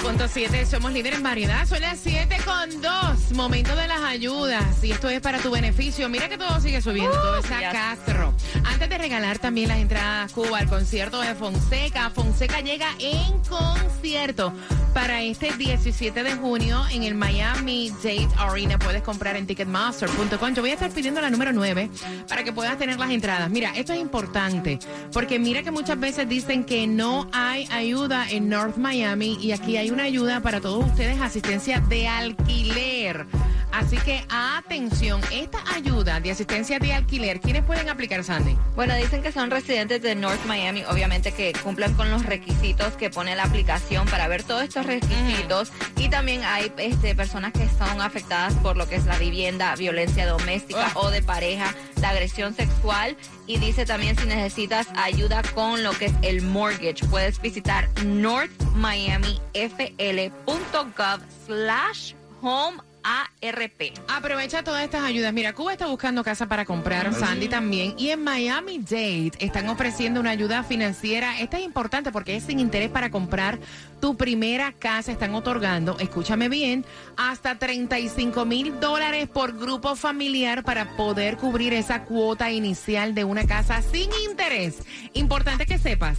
106.7, somos líderes en variedad. Son las 7 con 2. Momento de las ayudas. Y esto es para tu beneficio. Mira que todo sigue subiendo, todo está yes. Castro. Antes de regalar también las entradas Cuba al concierto de Fonseca, Fonseca llega en concierto para este 17 de junio en el Miami Dade Arena. Puedes comprar en ticketmaster.com. Yo voy a estar pidiendo la número 9 para que puedas tener las entradas. Mira, esto es importante porque mira que muchas veces dicen que no hay ayuda en North Miami y aquí hay una ayuda para todos ustedes, asistencia de alquiler. Así que atención, esta ayuda de asistencia de alquiler, ¿quiénes pueden aplicar, Sandy? Bueno, dicen que son residentes de North Miami, obviamente que cumplan con los requisitos que pone la aplicación para ver todos estos requisitos. Y también hay este, personas que son afectadas por lo que es la vivienda, violencia doméstica Ah. o de pareja, la agresión sexual. Y dice también si necesitas ayuda con lo que es el mortgage, puedes visitar northmiamifl.gov slash home ARP. Aprovecha todas estas ayudas. Mira, Cuba está buscando casa para comprar, Sandy también. Y en Miami Dade están ofreciendo una ayuda financiera. Esta es importante porque es sin interés para comprar tu primera casa. Están otorgando, escúchame bien, hasta 35 mil dólares por grupo familiar para poder cubrir esa cuota inicial de una casa sin interés. Importante que sepas.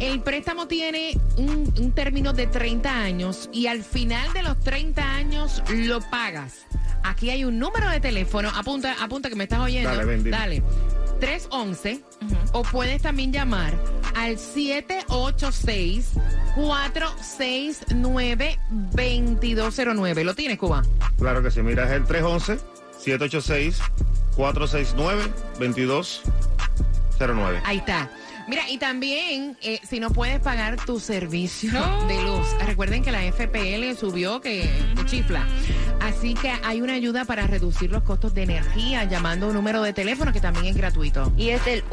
El préstamo tiene un, un término de 30 años y al final de los 30 años lo pagas. Aquí hay un número de teléfono. Apunta, apunta que me estás oyendo. Dale, bendito. Dale. 311 o puedes también llamar al 786-469-2209. ¿Lo tienes, Cuba? Claro que sí, mira, es el 311-786-469-2209. Ahí está. Mira, y también, eh, si no puedes pagar tu servicio de luz, recuerden que la FPL subió que, chifla. Así que hay una ayuda para reducir los costos de energía llamando un número de teléfono que también es gratuito. Y es el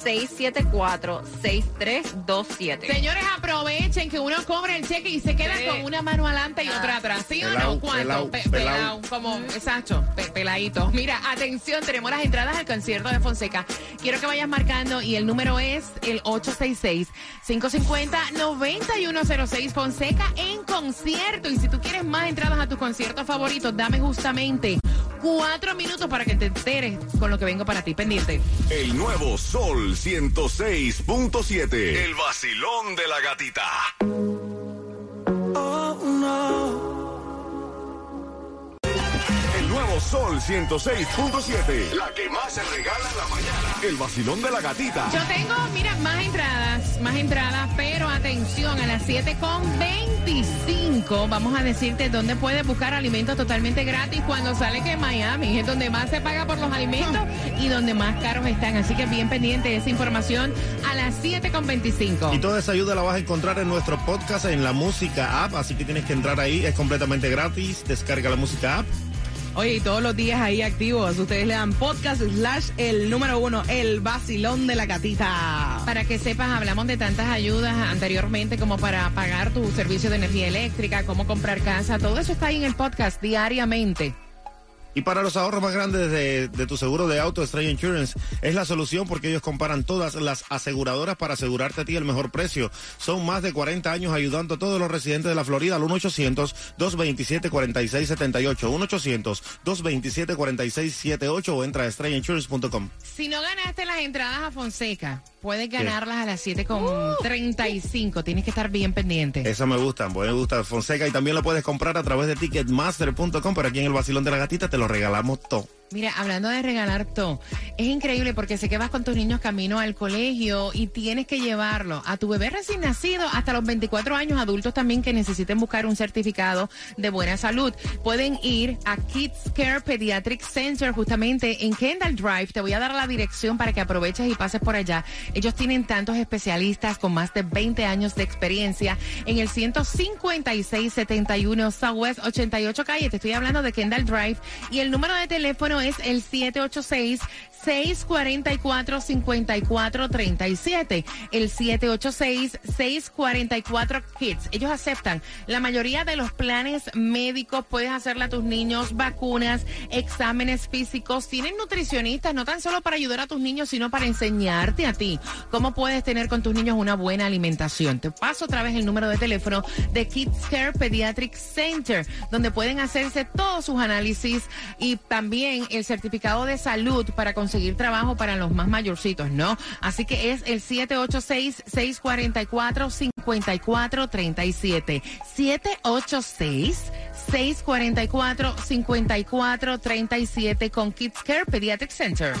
1866-674-6327. Señores, aprovechen que uno cobra el cheque y se queda Sí. con una mano adelante y otra atrás. ¿Sí o no? ¿Cuánto? pelao, Pe- pelao. pelao, como, exacto, pe- peladito. Mira, atención, tenemos las entradas al concierto de Fonseca. Quiero que vayas marcando y el número es el 866-550-9106 Fonseca en concierto. Y si tú quieres más entradas a tus conciertos favoritos, dame justamente cuatro minutos para que te enteres con lo que vengo para ti. Pendiente. El nuevo Sol 106.7. El vacilón de la gatita. El nuevo Sol 106.7. La que más se regala en la mañana. El vacilón de la gatita. Yo tengo, mira, más entradas, más entradas, pero atención, a las 7.25 vamos a decirte dónde puedes buscar alimentos totalmente gratis cuando sale que Miami es donde más se paga por los alimentos y donde más caros están. Así que bien pendiente de esa información a las Y 7.25. toda esa ayuda la vas a encontrar en nuestro podcast en la música app, así que tienes que entrar ahí, es completamente gratis, descarga la música app. Oye, y todos los días ahí activos. Ustedes le dan podcast slash el número uno, el vacilón de la gatita. Para que sepas, hablamos de tantas ayudas anteriormente como para pagar tu servicio de energía eléctrica, cómo comprar casa, todo eso está ahí en el podcast diariamente. Y para los ahorros más grandes de, de tu seguro de auto, Stray Insurance es la solución porque ellos comparan todas las aseguradoras para asegurarte a ti el mejor precio. Son más de 40 años ayudando a todos los residentes de la Florida al 1-800-227-4678. 1-800-227-4678 o entra a strayinsurance.com. Si no ganaste las entradas a Fonseca, puedes ganarlas a las 7.35. Tienes que estar bien pendiente. Esa me gusta, me gusta Fonseca y también lo puedes comprar a través de ticketmaster.com, pero aquí en el Vacilón de la Gatita te lo regalamos todo. Mira, hablando de regalar todo, es increíble porque sé que vas con tus niños camino al colegio y tienes que llevarlo a tu bebé recién nacido hasta los 24 años, adultos también que necesiten buscar un certificado de buena salud. Pueden ir a Kids Care Pediatric Center justamente en Kendall Drive. Te voy a dar la dirección para que aproveches y pases por allá. Ellos tienen tantos especialistas con más de 20 años de experiencia en el 15671 Southwest 88 Calle. Te estoy hablando de Kendall Drive y el número de teléfono es el 644-5437. El 786-644-KIDS. Ellos aceptan la mayoría de los planes médicos. Puedes hacerle a tus niños vacunas, exámenes físicos. Tienen nutricionistas, no tan solo para ayudar a tus niños, sino para enseñarte a ti cómo puedes tener con tus niños una buena alimentación. Te paso otra vez el número de teléfono de Kids Care Pediatric Center, donde pueden hacerse todos sus análisis y también el certificado de salud para conseguir trabajo para los más mayorcitos, ¿no? Así que es el 786-644-5437. 786-644-5437 con Kids Care Pediatric Center.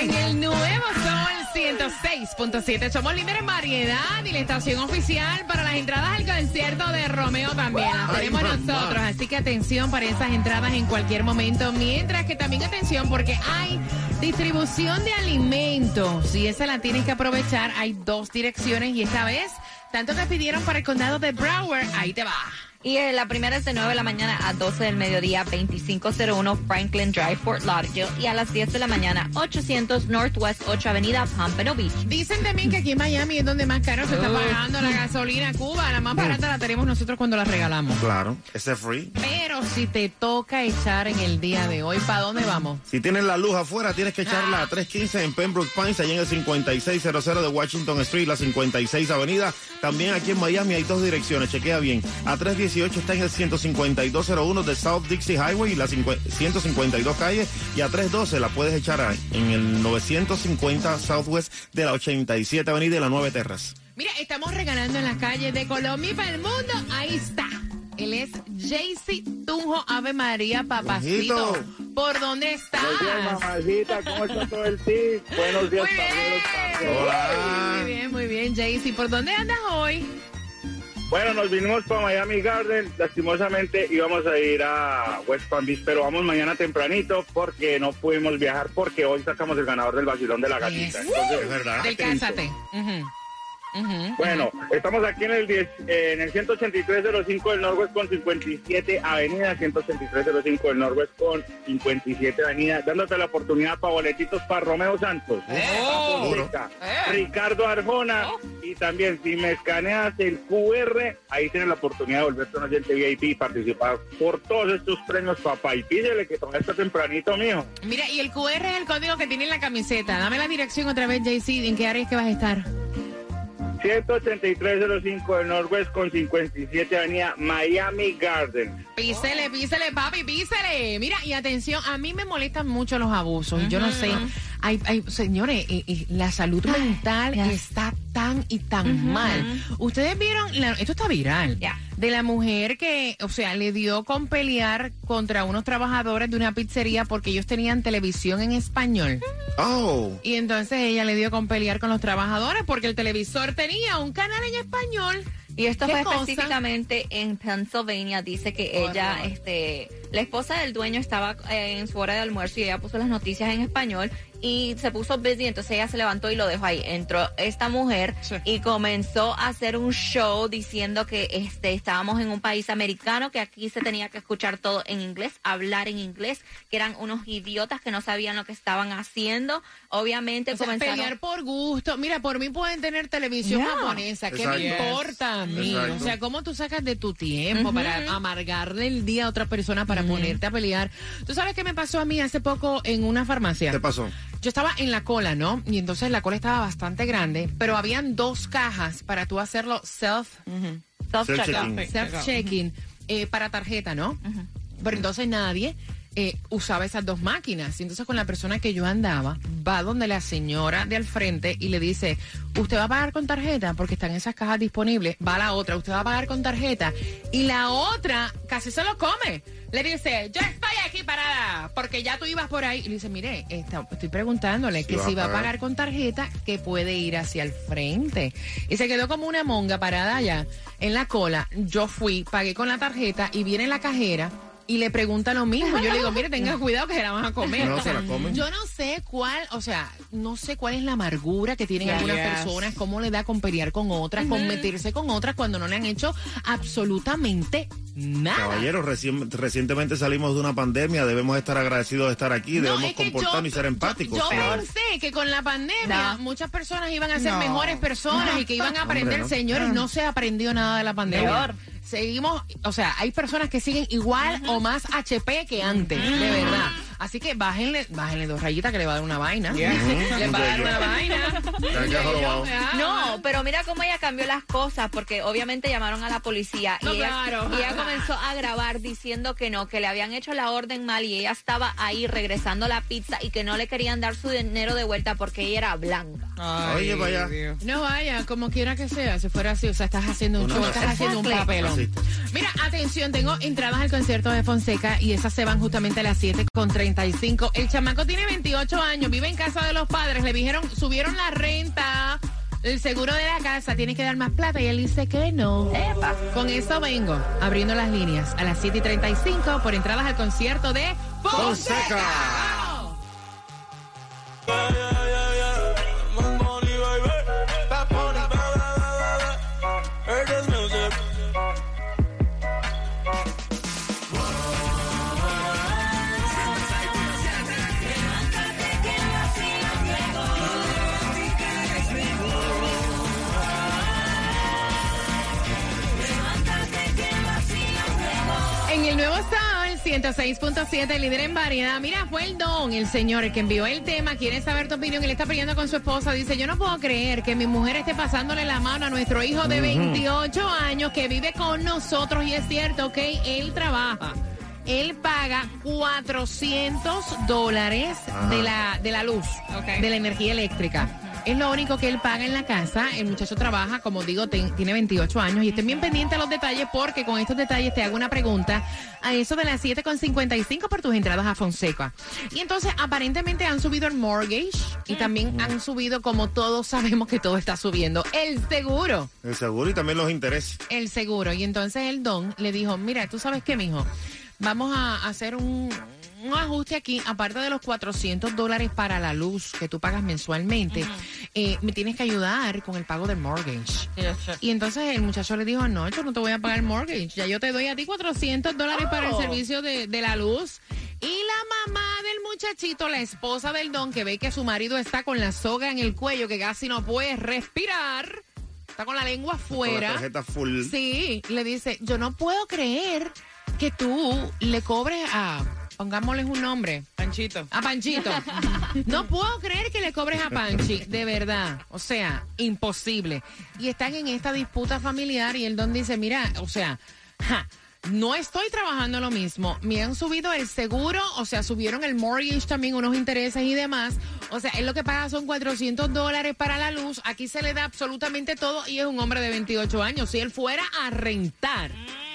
En el nuevo Sol 106.7. Somos líder en variedad y la estación oficial para las entradas al concierto de Romeo también. Las tenemos nosotros. Así que atención para esas entradas en cualquier momento. Mientras que también atención porque hay distribución de alimentos. Y esa la tienes que aprovechar. Hay dos direcciones y esta vez, tanto que pidieron para el condado de Broward, ahí te va. Y eh, la primera es de 9 de la mañana a 12 del mediodía, 2501 Franklin Drive, Fort Lauderdale. Y a las 10 de la mañana, 800 Northwest 8 Avenida, Pompano Beach. Dicen también que aquí en Miami es donde más caro se está pagando la gasolina. Cuba, la más barata la tenemos nosotros cuando la regalamos. Claro, ese es free. Pero si te toca echar en el día de hoy, ¿para dónde vamos? Si tienes la luz afuera, tienes que echarla a 315 en Pembroke Pines, allá en el 5600 de Washington Street, la 56 Avenida. También aquí en Miami hay dos direcciones, chequea bien. A 318 está en el 15201 de South Dixie Highway y la 50 152 calle. Y a 312 la puedes echar a- en el 950 Southwest de la 87 Avenida y la 9 Terras. Mira, estamos regalando en las calles de Colombia y para el mundo. Ahí está. Él es Jaycee Tunjo Ave María Papacito. ¿Por dónde estás? Buenos días, mamacita. ¿Cómo está todo el team? Buenos días, Muy bien. Hola. Muy bien, muy bien, Jaycee. ¿Por dónde andas hoy? Bueno, nos vinimos para Miami Garden. Lastimosamente íbamos a ir a West Palm Beach, pero vamos mañana tempranito porque no pudimos viajar porque hoy sacamos el ganador del vacilón de la gatita. Entonces, Es verdad. Del. Bueno, estamos aquí en el 10, eh, en el 18305 del Norwest con 57 Avenida, 18305 del Norwest con 57 Avenida, dándote la oportunidad para boletitos para Romeo Santos, Duro. Rica, Ricardo Arjona y también si me escaneas el QR, ahí tienes la oportunidad de volverte un oyente VIP y participar por todos estos premios, papá. Y pídele que todavía está tempranito, mijo. Mira, y el QR es el código que tiene en la camiseta. Dame la dirección otra vez, Jaycee. ¿En qué área es que vas a estar? 18305 del Norwest con 57 Avenida Miami Garden. Písele, písele, papi, písele. Mira, y atención, a mí me molestan mucho los abusos. Y yo no sé, hay, hay- señores, eh, eh, la salud mental está tan y tan mal. Ustedes vieron, la- esto está viral, de la mujer que, o sea, le dio con pelear contra unos trabajadores de una pizzería porque ellos tenían televisión en español. Oh. Y entonces ella le dio con pelear con los trabajadores porque el televisor tenía un canal en español. Y esto ¿Qué fue cosa? específicamente en Pennsylvania. Dice que ella, este, la esposa del dueño estaba eh, en su hora de almuerzo y ella puso las noticias en español y se puso busy. Entonces ella se levantó y lo dejó ahí. Entró esta mujer Sí. y comenzó a hacer un show diciendo que este, estábamos en un país americano, que aquí se tenía que escuchar todo en inglés, hablar en inglés, que eran unos idiotas que no sabían lo que estaban haciendo. Obviamente O sea, comenzaron. pelear por gusto. Mira, por mí pueden tener televisión Yeah. japonesa. ¿Qué me importa a mí? Exacto. O sea, ¿cómo tú sacas de tu tiempo para amargarle el día a otra persona para ponerte a pelear? ¿Tú sabes qué me pasó a mí hace poco en una farmacia? ¿Qué pasó? Yo estaba en la cola, ¿no? Y entonces la cola estaba bastante grande, pero habían dos cajas para tú hacerlo self, Self-checking. Self-checkout. self-checking eh, para tarjeta, ¿no? Pero entonces nadie eh, usaba esas dos máquinas. Y entonces con la persona que yo andaba, va donde la señora de al frente y le dice, usted va a pagar con tarjeta porque están esas cajas disponibles. Va la otra, usted va a pagar con tarjeta. Y la otra casi se lo come. Le dice, yo estoy aquí parada, porque ya tú ibas por ahí. Y le dice, mire, estoy preguntándole que si va a pagar. pagar con tarjeta, que puede ir hacia el frente. Y se quedó como una monga parada allá en la cola. Yo fui, pagué con la tarjeta y viene la cajera. Y le pregunta lo mismo. Yo le digo, mire, tenga cuidado que se la van a comer. No, O sea, se la comen. Yo no sé cuál, o sea, no sé cuál es la amargura que tienen Yes. algunas personas, cómo le da con pelear con otras, con meterse con otras cuando no le han hecho absolutamente nada. Caballeros, reci- recientemente salimos de una pandemia, debemos estar agradecidos de estar aquí, No, debemos es que comportarnos yo- y ser empáticos. Yo, pensé que con la pandemia No. muchas personas iban a ser No. mejores personas y que iban a aprender, Hombre, no. señores, no se aprendió nada de la pandemia. Peor. Seguimos, o sea, hay personas que siguen igual o más HP que antes, de verdad. Así que bájenle, bájenle dos rayitas que le va a dar una vaina. Yeah. Le va a dar Bello. una vaina. No, pero mira cómo ella cambió las cosas, porque obviamente llamaron a la policía No, y, ella, claro. y ella comenzó a grabar diciendo que no, que le habían hecho la orden mal y ella estaba ahí regresando la pizza y que no le querían dar su dinero de vuelta porque ella era blanca. Ay, Oye, vaya. Dios. No vaya, como quiera que sea, si fuera así, o sea, estás haciendo un show, masa. estás haciendo un papelón. Así. Mira, atención, tengo entradas al concierto de Fonseca y esas se van justamente a las 7 con 35. El chamaco tiene 28 años, vive en casa de los padres, le dijeron, subieron la renta, el seguro de la casa, tiene que dar más plata y él dice que no. Epa. Con eso vengo, abriendo las líneas a las 7 y 35 por entradas al concierto de Fonseca. Fonseca. En el nuevo Sol 106.7, líder en variedad. Mira, fue el Don, el señor, el que envió el tema. Quiere saber tu opinión. Él está peleando con su esposa. Dice: Yo no puedo creer que mi mujer esté pasándole la mano a nuestro hijo de 28 años que vive con nosotros. Y es cierto, ok, él trabaja. Él paga 400 dólares de la, de la luz, Ok. de la energía eléctrica. Es lo único que él paga en la casa. El muchacho trabaja, como digo, ten- tiene 28 años. Y estén bien pendientes a los detalles porque con estos detalles te hago una pregunta a eso de las 7.55 por tus entradas a Fonseca. Y entonces aparentemente han subido el mortgage y también han subido, como todos sabemos que todo está subiendo, el seguro El seguro y también los intereses. el seguro. Y entonces el don le dijo, mira, tú sabes qué, mijo, vamos a hacer un, un ajuste aquí, aparte de los 400 dólares para la luz que tú pagas mensualmente, eh, me tienes que ayudar con el pago del mortgage. Y entonces el muchacho le dijo, no, yo no te voy a pagar el mortgage, ya yo te doy a ti 400 dólares para el Oh. servicio de, de la luz. Y la mamá del muchachito, la esposa del don, que ve que su marido está con la soga en el cuello, que casi no puede respirar, está con la lengua Con la fuera. tarjeta full. Sí, le dice, yo no puedo creer que tú le cobres a, pongámosles un nombre, Panchito. a Panchito. No puedo creer que le cobres a Panchi, de verdad. O sea, imposible. Y están en esta disputa familiar y el don dice, mira, o sea, ja, no estoy trabajando lo mismo. Me han subido el seguro, o sea, subieron el mortgage también, unos intereses y demás. O sea, él lo que paga son 400 dólares para la luz. Aquí se le da absolutamente todo y es un hombre de 28 años. Si él fuera a rentar,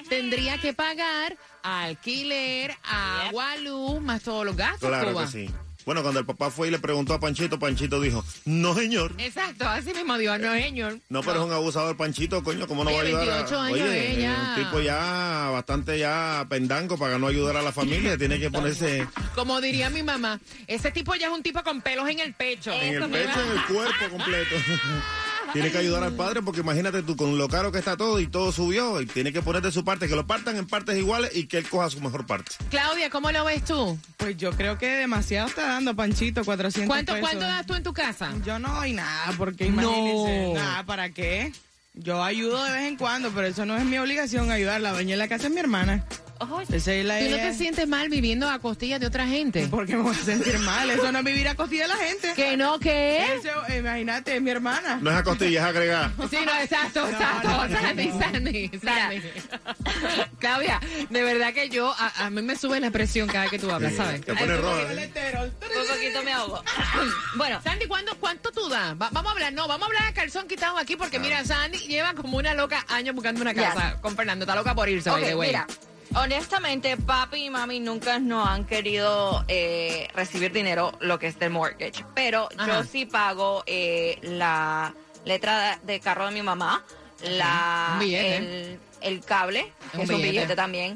tendría que pagar alquiler, agua, luz, más todos los gastos. Claro Cuba. que sí. Bueno, cuando el papá fue y le preguntó a Panchito, Panchito dijo, no señor. Exacto, así mismo digo, no señor. No, pero es un abusador Panchito, coño, ¿cómo no Oye, va a ayudar? 28 a... años, Oye, un tipo ya bastante ya pendango para no ayudar a la familia, tiene que ponerse Como diría mi mamá, ese tipo ya es un tipo con pelos en el pecho. en el pecho, en el cuerpo completo. tiene que ayudar al padre porque imagínate tú con lo caro que está todo y todo subió y tiene que poner de su parte, que lo partan en partes iguales y que él coja su mejor parte. Claudia, ¿cómo lo ves tú? Pues yo creo que demasiado está dando Panchito 400 ¿Cuánto, pesos. ¿Cuánto das tú en tu casa? Yo no doy nada, porque No. imagínense, nada, ¿para qué? Yo ayudo de vez en cuando, pero eso no es mi obligación ayudar. La dueña de la casa es mi hermana. Oye, Esa es la ¿Tú no te sientes mal viviendo a costillas de otra gente? ¿Por qué me voy a sentir mal? Eso no es vivir a costilla de la gente. ¿Que no, qué? Eso, eh, imagínate, es mi hermana. No es a costillas, es agregar. Sí, no, exacto, exacto. no, no, Sandy, no. Sandy, Sandy. Claudia, de verdad que yo, a, a mí me sube la presión cada que tú hablas, ¿sabes? Te pone roja. Entero. por poquito me ahogo. bueno, Sandy, ¿cuándo, ¿cuánto tú das? Va- vamos a hablar, no, vamos a hablar a calzón quitado aquí porque mira, Sandy lleva como una loca años buscando una casa con Fernando, está loca por irse, ok, by the way. mira, Honestamente, papi y mami nunca nos han querido eh, recibir dinero, lo que es del mortgage. Pero Ajá. yo sí pago eh, la letra de carro de mi mamá, la, el, el cable, que Un es un billete también,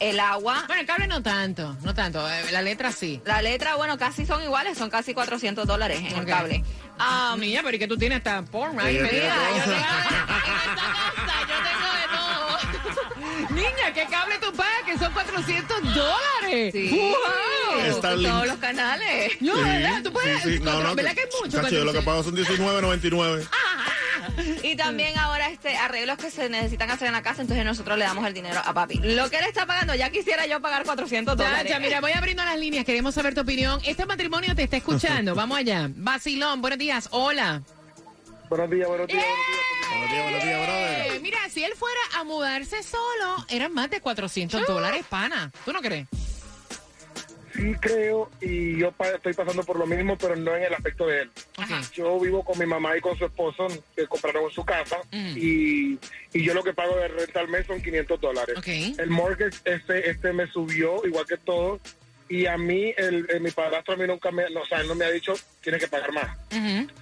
el agua. Bueno, el cable no tanto, no tanto. eh, La letra sí. La letra, bueno, casi son iguales, son casi 400 dólares en Ok. el cable. Ah, Niña, pero ¿y que tú tienes hasta porn metida? todo. Yo tengo- en esta casa yo tengo de todo. Niña, ¿qué cable tú pagas? Que son 400 dólares. Sí. ¡Wow! Lindo. todos los canales. No, ¿verdad? Tú puedes. Sí, sí, no, no, ¿Verdad que es mucho? Chacho, yo lo que 400? pago son 19.99. Y también ahora este arreglos que se necesitan hacer en la casa, entonces nosotros le damos el dinero a papi. Lo que él está pagando, ya quisiera yo pagar 400 dólares. Chacha, mira, voy abriendo las líneas. Queremos saber tu opinión. Este matrimonio te está escuchando. Vamos allá. Basilón, buenos días. Hola. Buenos días, buenos días, Buenos días, buenos días, brother. Eh, mira, si él fuera a mudarse solo, eran más de 400 dólares, pana. ¿Tú no crees? Sí creo y yo pa- estoy pasando por lo mismo, pero no en el aspecto de él. Yo vivo con mi mamá y con su esposo, que compraron su casa, y, y yo lo que pago de renta al mes son 500 dólares. El mortgage este, este me subió, igual que todos, y a mí, el, el- mi padrastro a mí nunca me, no, o sea, él no me ha dicho, tiene que pagar más.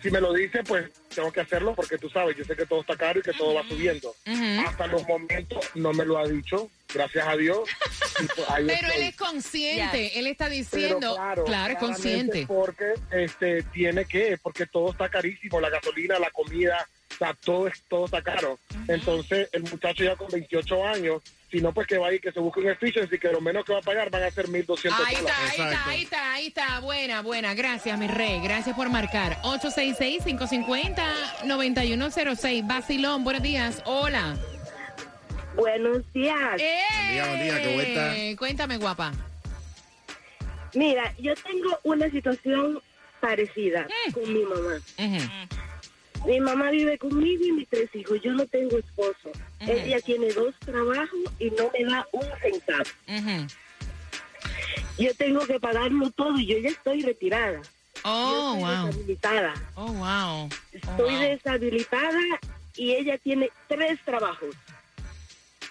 Si me lo dice, pues tengo que hacerlo, porque tú sabes, yo sé que todo está caro y que todo va subiendo. Hasta los momentos no me lo ha dicho, gracias a Dios. pues ahí Pero él es consciente. Yes. Él está Pero diciendo. claro, es claramente consciente. Porque este tiene que, porque todo está carísimo, la gasolina, la comida, o sea, todo, es, todo está caro. Entonces, el muchacho ya con 28 años, si no, pues que vaya y que se busque un efficiency, que lo menos que va a pagar van a ser 1.200 Ahí dólares. está, ahí está, ahí está, ahí está. Buena, buena. Gracias, mi rey. Gracias por marcar. 866-550-9106. Basilón, buenos días. Hola. Buenos días. ¡Eh! Buen día, buen día, ¿qué vuelta? Cuéntame, guapa. Mira, yo tengo una situación parecida Mm. con mi mamá. Mi mamá vive conmigo y mis tres hijos. Yo no tengo esposo. Ella tiene dos trabajos y no me da un centavo. Yo tengo que pagarlo todo y yo ya estoy retirada. Oh, yo estoy wow. deshabilitada. Oh, wow. Oh, Estoy wow. deshabilitada y ella tiene tres trabajos.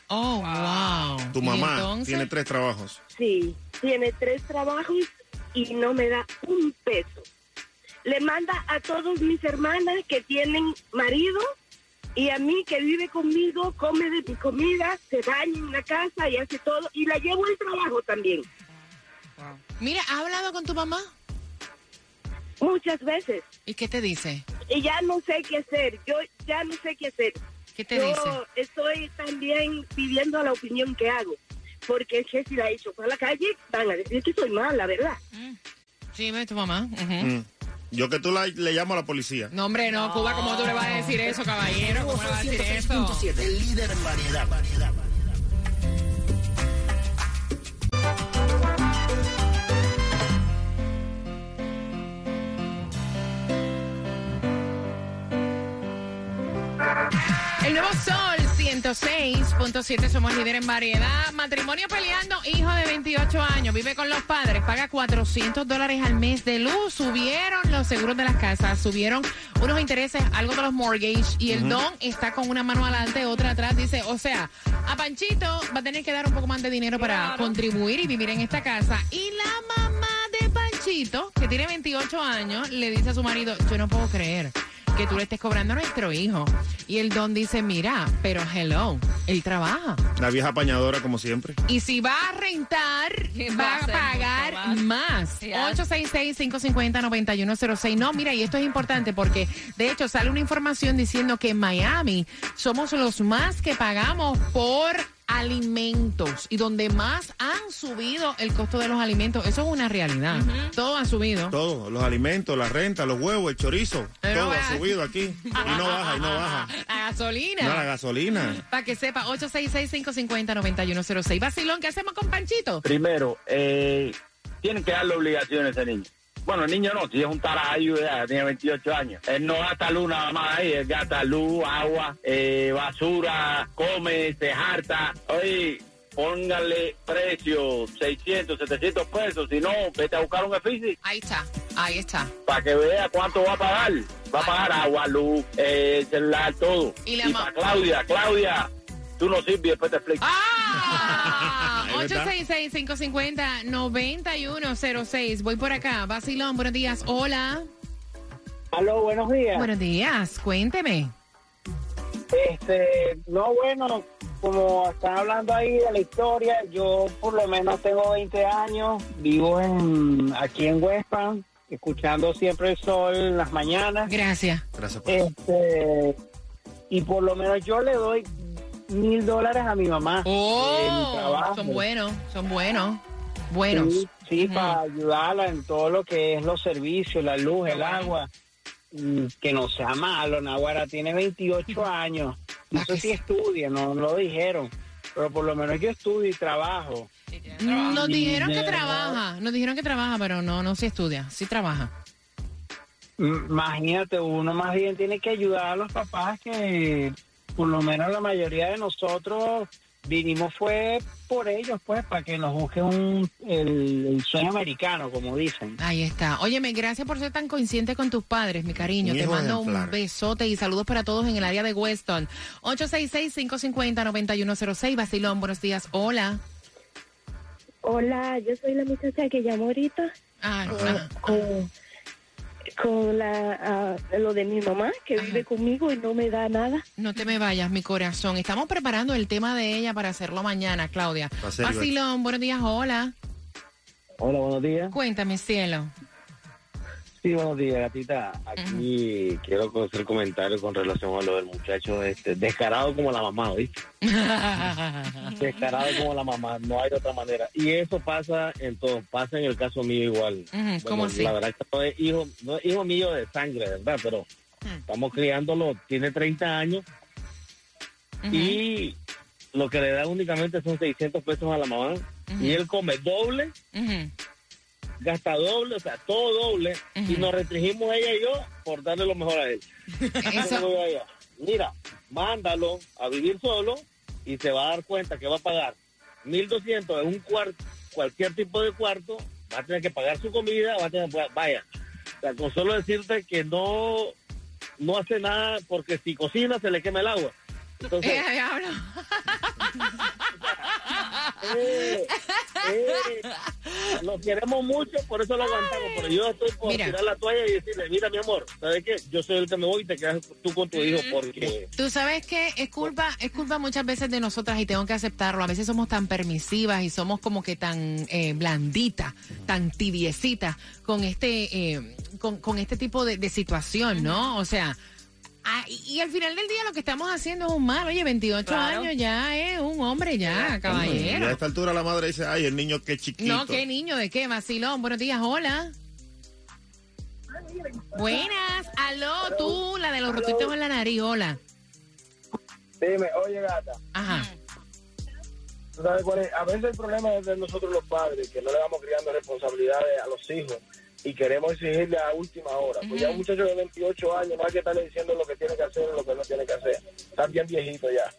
Oh, wow. Tu ¿Y mamá tiene tres trabajos. Sí, tiene tres trabajos y no me da un peso. Le manda a todos mis hermanas que tienen marido y a mí que vive conmigo, come de mi comida, se baña en la casa y hace todo y la llevo al trabajo también, Mira, ¿has hablado con tu mamá? muchas veces. ¿Y qué te dice? Y ya no sé qué hacer, yo ya no sé qué hacer. ¿Qué te yo dice? estoy también pidiendo la opinión que hago, porque es que si la echo para la calle van a decir que soy mala, ¿verdad? Sí, ve tu mamá. Ujú. Mm. Yo que tú la- le llamo a la policía. No, hombre, no, Cuba, ¿cómo tú le vas a decir eso, caballero? ¿Cómo le vas a decir eso? El líder en variedad. variedad. El 106.7, somos líder en variedad. Matrimonio peleando, hijo de 28 años, vive con los padres, paga 400 dólares al mes de luz. Subieron los seguros de las casas, subieron unos intereses, algo de los mortgage, y el don está con una mano adelante, otra atrás. Dice, o sea, a Panchito va a tener que dar un poco más de dinero para contribuir y vivir en esta casa. Y la mamá de Panchito, que tiene 28 años, le dice a su marido, yo no puedo creer que tú le estés cobrando a nuestro hijo. Y el don dice, mira, pero hello, él trabaja. La vieja apañadora, como siempre. Y si va a rentar, Va va a pagar mucho más. Yes. 866-550-9106. No, mira, y esto es importante porque, de hecho, sale una información diciendo que en Miami somos los más que pagamos por alimentos y donde más han subido el costo de los alimentos. Eso es una realidad. Todo ha subido. Todo, los alimentos, la renta, los huevos, el chorizo, Pero todo ha subido aquí. Y no baja, y no baja. La gasolina. No, la gasolina. Para que sepa, 866-550-9106. Vacilón, ¿qué hacemos con Panchito? Primero, eh, tienen que darle obligaciones a ese niño. Bueno, el niño no, si es un tarayo, ya tiene 28 años. Él no gasta luz nada más ahí, él gasta luz, agua, eh, basura, come, se harta. Oye, póngale precio, 600, 700 pesos, si no, vete a buscar un efici Ahí está, ahí está. para que vea cuánto va a pagar. Va a pagar agua, luz, eh, celular, todo. Y la para Claudia, Claudia, tú no sirves, después te explico. ¡Ah! verdad. 866-550-9106. Voy por acá. Basilón, buenos días. Hola. Aló, buenos días. Buenos días. Cuénteme. Este, no, bueno, como están hablando ahí de la historia, yo por lo menos tengo 20 años, vivo en aquí en West Palm, escuchando siempre el sol en las mañanas. Gracias. Gracias por eso. Este, y por lo menos yo le doy mil dólares a mi mamá. mi Oh, son buenos, son buenos. Buenos. Sí, para ayudarla en todo lo que es los servicios, la luz, el agua. Mm, Que no sea malo, Nahuara tiene 28 años. No sé si estudia, no, no lo dijeron. Pero por lo menos yo estudio y trabajo. Nos dijeron que trabaja, nos dijeron que trabaja, pero no, no se estudia, sí trabaja. Mm, Imagínate, uno más bien tiene que ayudar a los papás que por lo menos la mayoría de nosotros vinimos fue por ellos, pues, para que nos busquen un, el, el sueño americano, como dicen. Ahí está. Óyeme, gracias por ser tan consciente con tus padres, mi cariño. Te mando un besote y saludos para todos en el área de Weston. 866-550-9106. Basilón, buenos días. Hola. Hola, yo soy la muchacha que llamó ahorita Ah, con, con la, ah, lo de mi mamá que vive conmigo y no me da nada. No te me vayas, mi corazón. Estamos preparando el tema de ella para hacerlo mañana, Claudia. Va a ser igual. Basilón, buenos días. Hola. Hola, buenos días. Cuéntame, cielo. Sí, buenos días, gatita. Aquí quiero hacer comentarios con relación a lo del muchacho este, descarado como la mamá, ¿viste? descarado como la mamá, no hay de otra manera. Y eso pasa en todo, pasa en el caso mío igual. ¿cómo así? La verdad que no es hijo, no es hijo mío de sangre, ¿verdad? Pero estamos criándolo, tiene 30 años y lo que le da únicamente son 600 pesos a la mamá y él come doble. Gasta doble, o sea, todo doble, y nos restringimos ella y yo por darle lo mejor a él. Mira, mándalo a vivir solo y se va a dar cuenta que va a pagar 1.200 en un cuarto, cualquier tipo de cuarto, va a tener que pagar su comida, va a tener vaya, o sea, con solo decirte que no, no hace nada porque si cocina se le quema el agua. Entonces, Eh. eh, eh, lo queremos mucho, por eso lo aguantamos. Pero yo estoy por Mira. tirar la toalla y decirle, mira, mi amor, ¿sabes qué? Yo soy el que me voy y te quedas tú con tu hijo porque... Tú sabes que es culpa, es culpa muchas veces de nosotras y tengo que aceptarlo. A veces somos tan permisivas y somos como que tan eh, blanditas, tan tibiecitas con este, con, con este tipo de, de situación, ¿no? O sea, ah, y, y al final del día lo que estamos haciendo es un mal. Oye, 28 Claro. años ya es un hombre ya, Y a caballero. esta altura la madre dice, ay, el niño que chiquito. No, qué niño, ¿de qué? Vacilón, buenos días, hola. Buenas, aló, tú, la de los rotitos en la nariz, hola. Dime, oye gata, Ajá. ¿tú sabes cuál es? A veces el problema es de nosotros los padres, que no le vamos criando responsabilidades a los hijos y queremos exigirle a última hora. Pues ya un muchacho de 28 años no hay que estarle diciendo lo que tiene que hacer o lo que no tiene que hacer. Está bien viejito ya.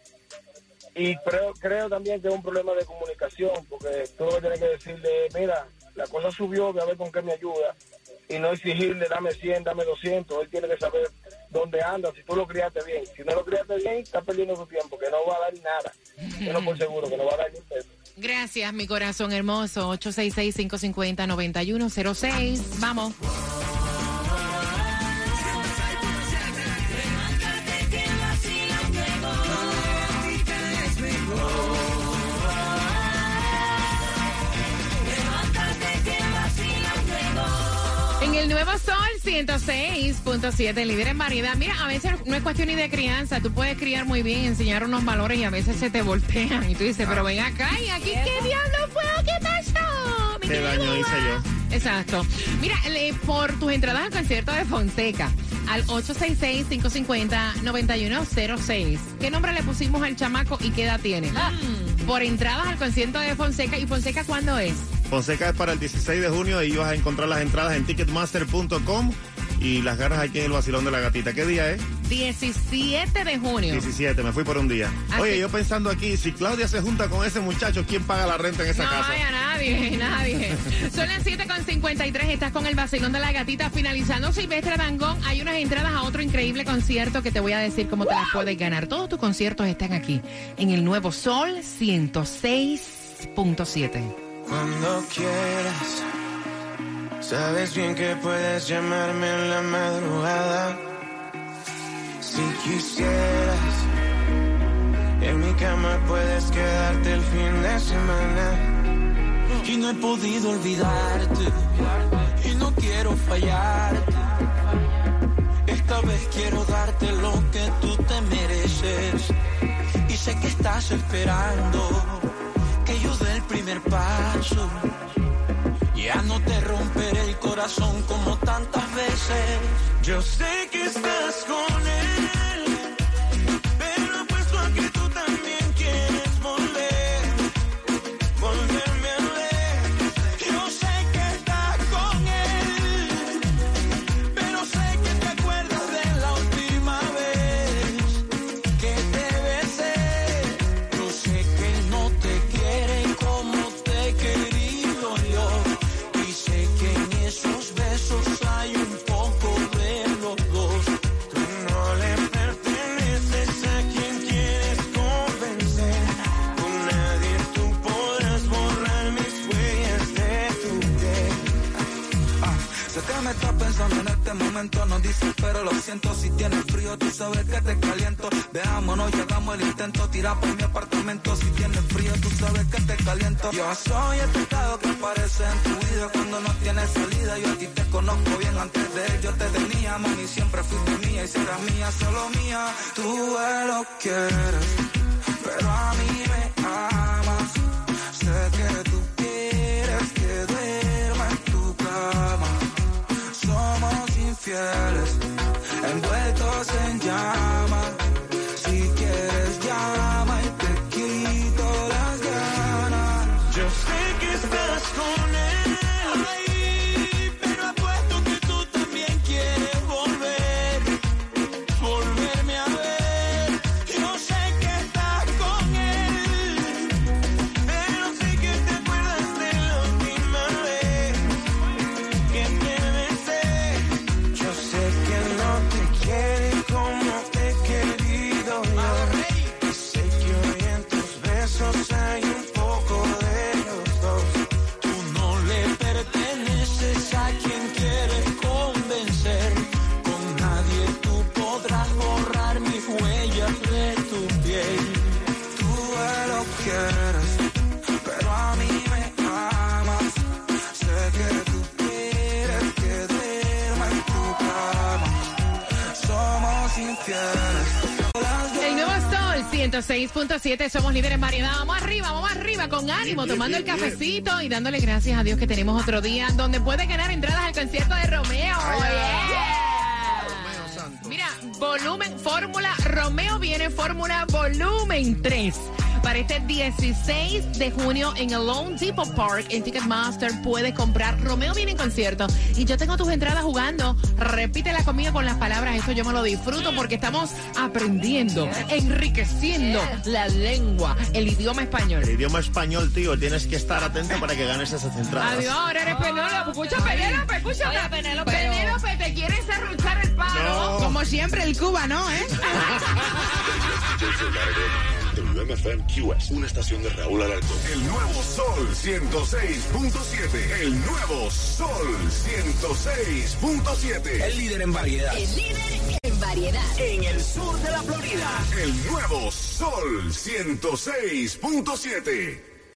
Y creo, creo también que es un problema de comunicación, porque tú lo que tienes que decirle, mira, la cosa subió, voy a ver con qué me ayuda. Y no exigirle, dame 100, dame 200. Él tiene que saber dónde anda, si tú lo criaste bien. Si no lo criaste bien, está perdiendo su tiempo, que no va a dar nada. Yo no por seguro, que no va a dar ni un peso. Gracias, mi corazón hermoso. 866-550-9106. Vamos. Nuevo Sol 106.7, líder en variedad. Mira, a veces no es cuestión ni de crianza. Tú puedes criar muy bien, enseñar unos valores y a veces se te voltean. Y tú dices, pero ven acá y aquí, ¿qué diablo fue? ¿Qué pasó? ¿Qué daño hice yo? Exacto. Mira, por tus entradas al concierto de Fonseca, al 866-550-9106. ¿Qué nombre le pusimos al chamaco y qué edad tiene? Por entradas al concierto de Fonseca. ¿Y Fonseca cuándo es? Fonseca es para el 16 de junio y vas a encontrar las entradas en ticketmaster.com y las ganas aquí en el vacilón de la gatita. ¿Qué día es? 17 de junio. 17, me fui por un día. Así- Oye, yo pensando aquí, si Claudia se junta con ese muchacho, ¿quién paga la renta en esa No casa? a nadie, nadie. Son las 7.53, estás con el vacilón de la gatita finalizando Silvestre Dangón. Hay unas entradas a otro increíble concierto que te voy a decir cómo te las puedes ganar. Todos tus conciertos están aquí en el nuevo Sol 106.7. 106.7. Cuando quieras, sabes bien que puedes llamarme en la madrugada. Si quisieras, en mi cama puedes quedarte el fin de semana. Y no he podido olvidarte, y no quiero fallarte. Esta vez quiero darte lo que tú te mereces. Y sé que estás esperando primer paso. Ya no te romperé el corazón como tantas veces. Yo sé que estás con él, me estás pensando en este momento, no dices, pero lo siento. Si tienes frío, tú sabes que te caliento. Veámonos y hagamos el intento. Tira por mi apartamento. Si tienes frío, tú sabes que te caliento. Yo soy el pecado que aparece en tu vida cuando no tienes salida. Yo a ti te conozco bien antes de él. Yo te tenía, mami, siempre fuiste mía y serás mía, solo mía. Tú lo quieres, pero a mí Envueltos en llamas. 106.7, somos líderes en variedad. Vamos arriba, vamos arriba con ánimo, Bien, tomando bien, el bien. cafecito y dándole gracias a Dios que tenemos otro día donde puede ganar entradas al concierto de Romeo. Yeah. Mira, volumen, fórmula, Romeo viene fórmula volumen 3. Para este 16 de junio en el Lone Depot Park en Ticketmaster puedes comprar. Romeo viene en concierto y yo tengo tus entradas jugando. Repítela conmigo con las palabras, eso yo me lo disfruto porque estamos aprendiendo, enriqueciendo la lengua, el idioma español. El idioma español, tío, tienes que estar atento para que ganes esas entradas. Adiós, ahora eres Penélope. Escucha, Penélope, escucha. Penélope, Penélope, te quieres serruchar el palo. Como siempre, el Cuba, ¿no? ¿Eh? WMFM QS, una estación de Raúl Alarcón. El nuevo Sol 106.7. El nuevo Sol 106.7. El líder en variedad. El líder en variedad. En el sur de la Florida. El nuevo Sol 106.7.